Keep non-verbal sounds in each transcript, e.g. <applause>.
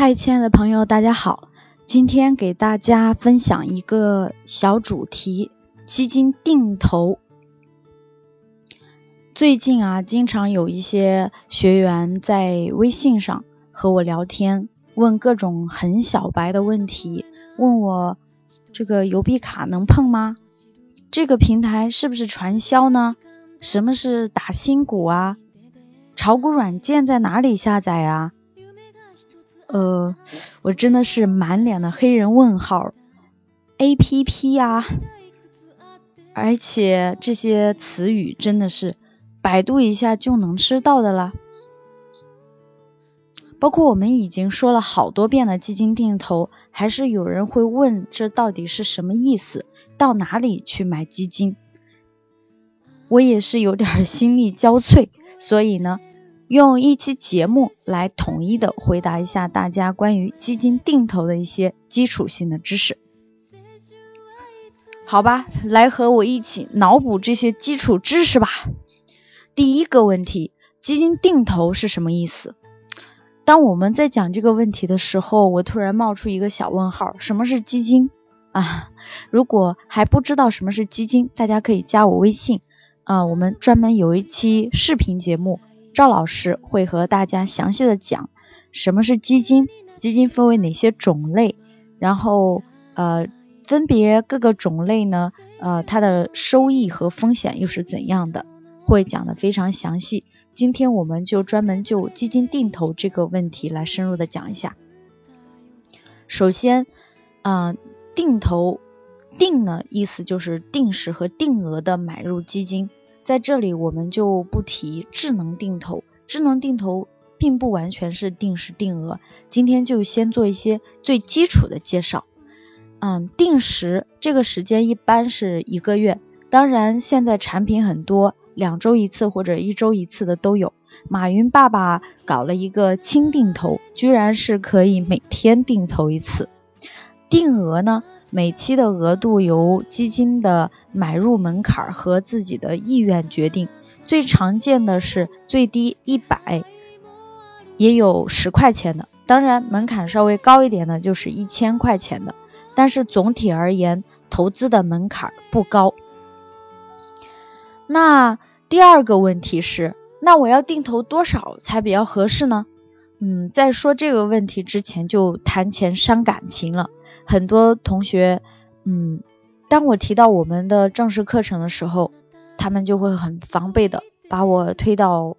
嗨，亲爱的朋友，大家好！今天给大家分享一个小主题：基金定投。最近啊，经常有一些学员在微信上和我聊天，问各种很小白的问题，问我这个邮币卡能碰吗？这个平台是不是传销呢？什么是打新股啊？炒股软件在哪里下载啊？呃，我真的是满脸的黑人问号，A P P 呀，而且这些词语真的是百度一下就能知道的啦。包括我们已经说了好多遍的基金定投，还是有人会问这到底是什么意思？到哪里去买基金？我也是有点心力交瘁，所以呢。用一期节目来统一的回答一下大家关于基金定投的一些基础性的知识，好吧，来和我一起脑补这些基础知识吧。第一个问题，基金定投是什么意思？当我们在讲这个问题的时候，我突然冒出一个小问号：什么是基金啊？如果还不知道什么是基金，大家可以加我微信啊，我们专门有一期视频节目。赵老师会和大家详细的讲什么是基金，基金分为哪些种类，然后呃分别各个种类呢，呃它的收益和风险又是怎样的，会讲的非常详细。今天我们就专门就基金定投这个问题来深入的讲一下。首先，嗯，定投定呢意思就是定时和定额的买入基金。在这里，我们就不提智能定投。智能定投并不完全是定时定额。今天就先做一些最基础的介绍。嗯，定时这个时间一般是一个月，当然现在产品很多，两周一次或者一周一次的都有。马云爸爸搞了一个轻定投，居然是可以每天定投一次。定额呢？每期的额度由基金的买入门槛和自己的意愿决定，最常见的是最低一百，也有十块钱的，当然门槛稍微高一点的就是一千块钱的，但是总体而言，投资的门槛不高。那第二个问题是，那我要定投多少才比较合适呢？嗯，在说这个问题之前，就谈钱伤感情了。很多同学，嗯，当我提到我们的正式课程的时候，他们就会很防备的把我推到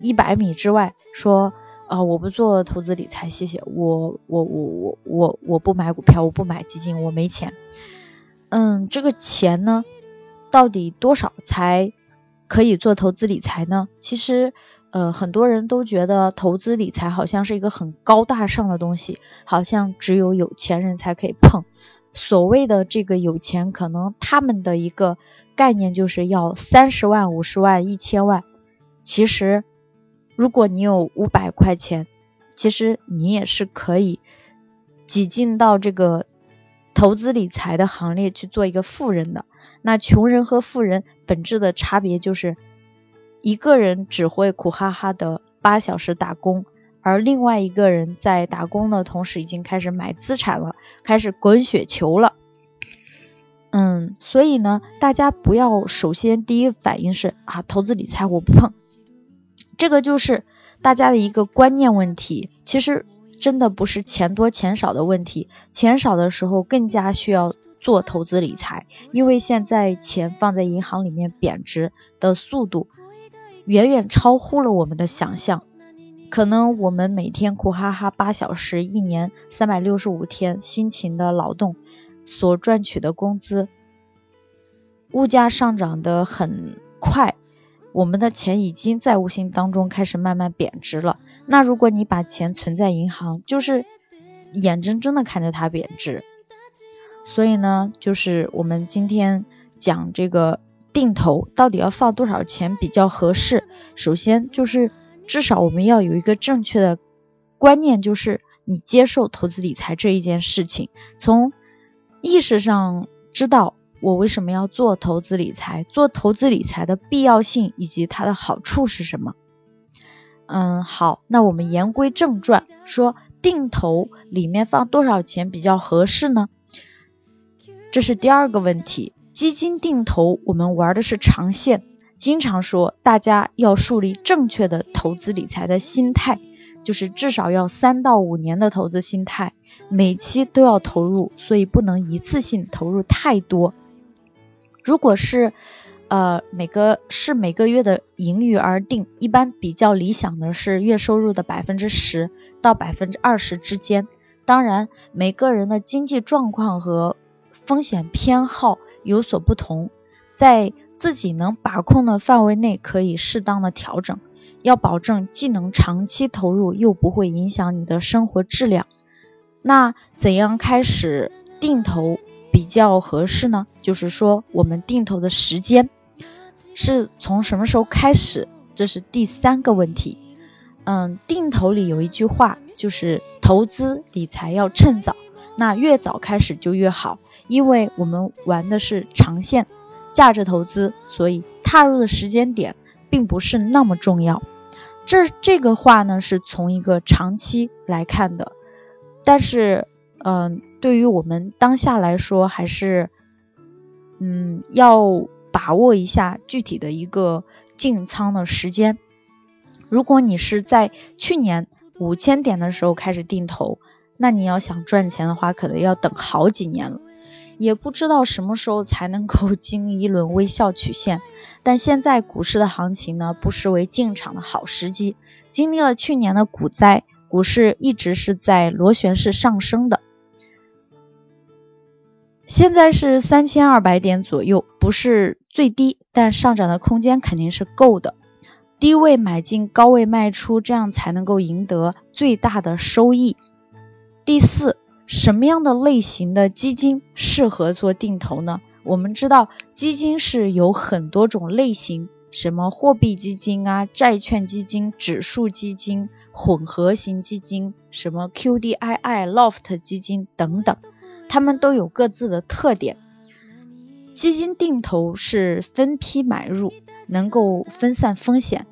一百米之外，说啊，我不做投资理财，谢谢，我我我我我我不买股票，我不买基金，我没钱。嗯，这个钱呢，到底多少才可以做投资理财呢？其实。呃，很多人都觉得投资理财好像是一个很高大上的东西，好像只有有钱人才可以碰。所谓的这个有钱，可能他们的一个概念就是要三十万、五十万、一千万。其实，如果你有五百块钱，其实你也是可以挤进到这个投资理财的行列去做一个富人的。那穷人和富人本质的差别就是。一个人只会苦哈哈的八小时打工，而另外一个人在打工的同时已经开始买资产了，开始滚雪球了。嗯，所以呢，大家不要首先第一反应是啊，投资理财我不碰，这个就是大家的一个观念问题。其实真的不是钱多钱少的问题，钱少的时候更加需要做投资理财，因为现在钱放在银行里面贬值的速度。远远超乎了我们的想象，可能我们每天苦哈哈八小时，一年三百六十五天辛勤的劳动所赚取的工资，物价上涨的很快，我们的钱已经在无形当中开始慢慢贬值了。那如果你把钱存在银行，就是眼睁睁的看着它贬值。所以呢，就是我们今天讲这个。定投到底要放多少钱比较合适？首先就是至少我们要有一个正确的观念，就是你接受投资理财这一件事情，从意识上知道我为什么要做投资理财，做投资理财的必要性以及它的好处是什么。嗯，好，那我们言归正传，说定投里面放多少钱比较合适呢？这是第二个问题。基金定投，我们玩的是长线，经常说大家要树立正确的投资理财的心态，就是至少要三到五年的投资心态，每期都要投入，所以不能一次性投入太多。如果是呃每个是每个月的盈余而定，一般比较理想的是月收入的百分之十到百分之二十之间。当然，每个人的经济状况和风险偏好。有所不同，在自己能把控的范围内，可以适当的调整，要保证既能长期投入，又不会影响你的生活质量。那怎样开始定投比较合适呢？就是说，我们定投的时间是从什么时候开始？这是第三个问题。嗯，定投里有一句话，就是投资理财要趁早。那越早开始就越好，因为我们玩的是长线价值投资，所以踏入的时间点并不是那么重要。这这个话呢是从一个长期来看的，但是，嗯，对于我们当下来说，还是，嗯，要把握一下具体的一个进仓的时间。如果你是在去年五千点的时候开始定投。那你要想赚钱的话，可能要等好几年了，也不知道什么时候才能够 <laughs> 经历一轮微笑曲线。但现在股市的行情呢，不失为进场的好时机。经历了去年的股灾，股市一直是在螺旋式上升的。现在是三千二百点左右，不是最低，但上涨的空间肯定是够的。低位买进，高位卖出，这样才能够赢得最大的收益。第四，什么样的类型的基金适合做定投呢？我们知道基金是有很多种类型，什么货币基金啊、债券基金、指数基金、混合型基金，什么 QDII、LOFT 基金等等，它们都有各自的特点。基金定投是分批买入，能够分散风险。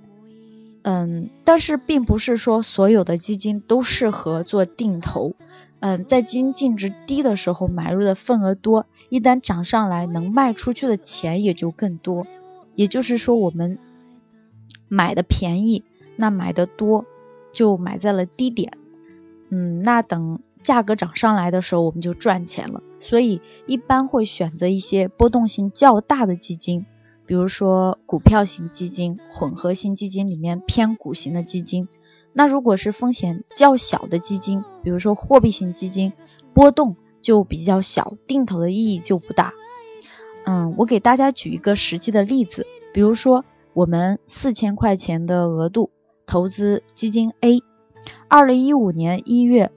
嗯，但是并不是说所有的基金都适合做定投。嗯，在基金净值低的时候买入的份额多，一旦涨上来，能卖出去的钱也就更多。也就是说，我们买的便宜，那买的多就买在了低点。嗯，那等价格涨上来的时候，我们就赚钱了。所以一般会选择一些波动性较大的基金。比如说股票型基金、混合型基金里面偏股型的基金，那如果是风险较小的基金，比如说货币型基金，波动就比较小，定投的意义就不大。嗯，我给大家举一个实际的例子，比如说我们四千块钱的额度投资基金 A，二零一五年一月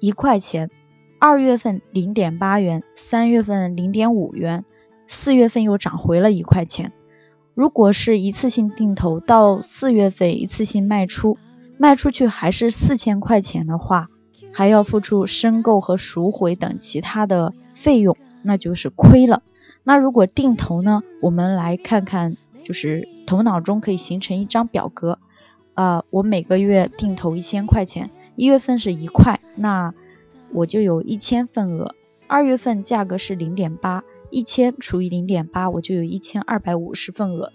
一块钱，二月份零点八元，三月份零点五元。四月份又涨回了一块钱。如果是一次性定投，到四月份一次性卖出，卖出去还是四千块钱的话，还要付出申购和赎回等其他的费用，那就是亏了。那如果定投呢？我们来看看，就是头脑中可以形成一张表格。啊，我每个月定投一千块钱，一月份是一块，那我就有一千份额。二月份价格是零点八。一千除以零点八，我就有一千二百五十份额。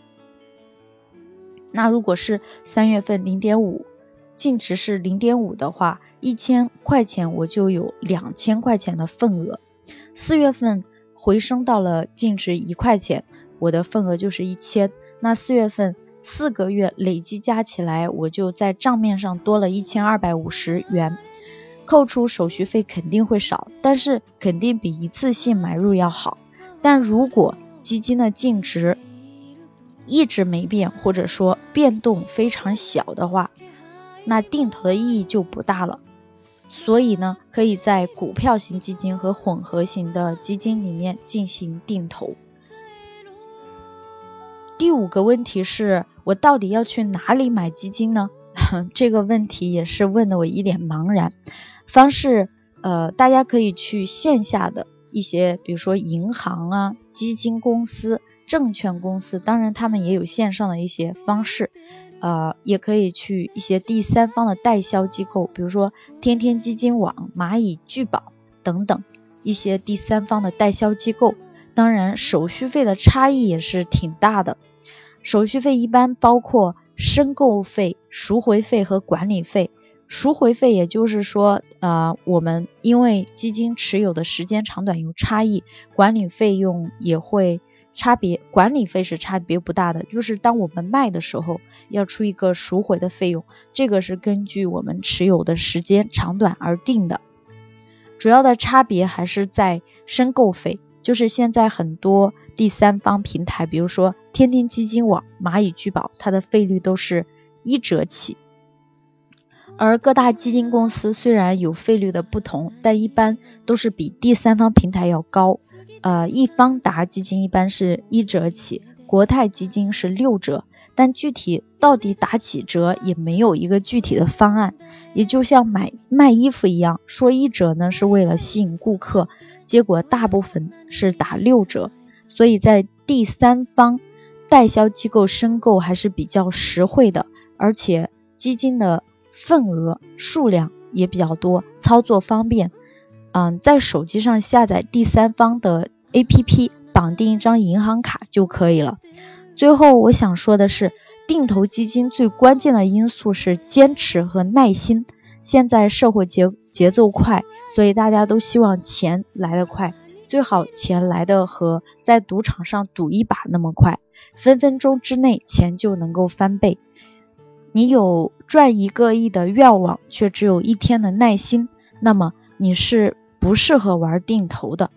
那如果是三月份零点五，净值是零点五的话，一千块钱我就有两千块钱的份额。四月份回升到了净值一块钱，我的份额就是一千。那四月份四个月累计加起来，我就在账面上多了一千二百五十元。扣除手续费肯定会少，但是肯定比一次性买入要好。但如果基金的净值一直没变，或者说变动非常小的话，那定投的意义就不大了。所以呢，可以在股票型基金和混合型的基金里面进行定投。第五个问题是我到底要去哪里买基金呢？<laughs> 这个问题也是问的我一脸茫然。方式，呃，大家可以去线下的。一些比如说银行啊、基金公司、证券公司，当然他们也有线上的一些方式。呃，也可以去一些第三方的代销机构，比如说天天基金网、蚂蚁聚宝等等一些第三方的代销机构。当然，手续费的差异也是挺大的。手续费一般包括申购费、赎回费和管理费。赎回费也就是说，呃，我们因为基金持有的时间长短有差异，管理费用也会差别。管理费是差别不大的，就是当我们卖的时候要出一个赎回的费用，这个是根据我们持有的时间长短而定的。主要的差别还是在申购费，就是现在很多第三方平台，比如说天天基金网、蚂蚁聚宝，它的费率都是一折起。而各大基金公司虽然有费率的不同，但一般都是比第三方平台要高。呃，易方达基金一般是一折起，国泰基金是六折，但具体到底打几折也没有一个具体的方案。也就像买卖衣服一样，说一折呢是为了吸引顾客，结果大部分是打六折。所以在第三方代销机构申购还是比较实惠的，而且基金的。份额数量也比较多，操作方便。嗯，在手机上下载第三方的 APP，绑定一张银行卡就可以了。最后我想说的是，定投基金最关键的因素是坚持和耐心。现在社会节节奏快，所以大家都希望钱来得快，最好钱来的和在赌场上赌一把那么快，分分钟之内钱就能够翻倍。你有赚一个亿的愿望，却只有一天的耐心，那么你是不适合玩定投的。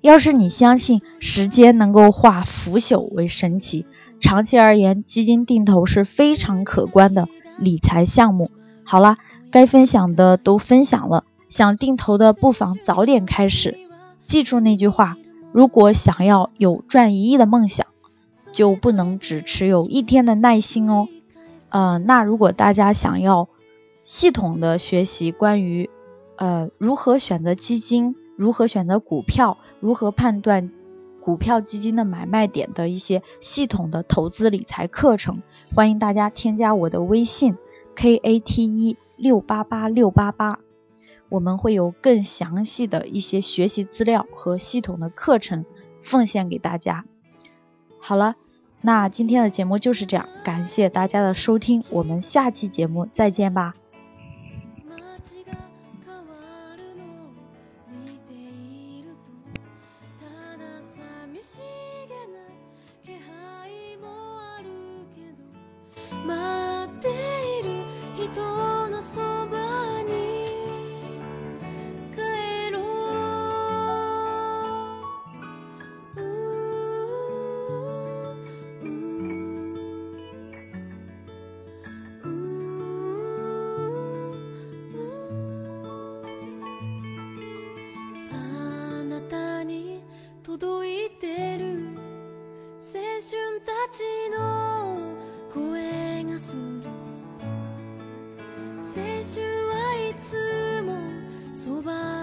要是你相信时间能够化腐朽为神奇，长期而言，基金定投是非常可观的理财项目。好了，该分享的都分享了，想定投的不妨早点开始。记住那句话：如果想要有赚一亿的梦想，就不能只持有一天的耐心哦。嗯，那如果大家想要系统的学习关于呃如何选择基金、如何选择股票、如何判断股票基金的买卖点的一些系统的投资理财课程，欢迎大家添加我的微信 k a t 一六八八六八八，我们会有更详细的一些学习资料和系统的课程奉献给大家。好了。那今天的节目就是这样，感谢大家的收听，我们下期节目再见吧。の声がする。青春はいつもそば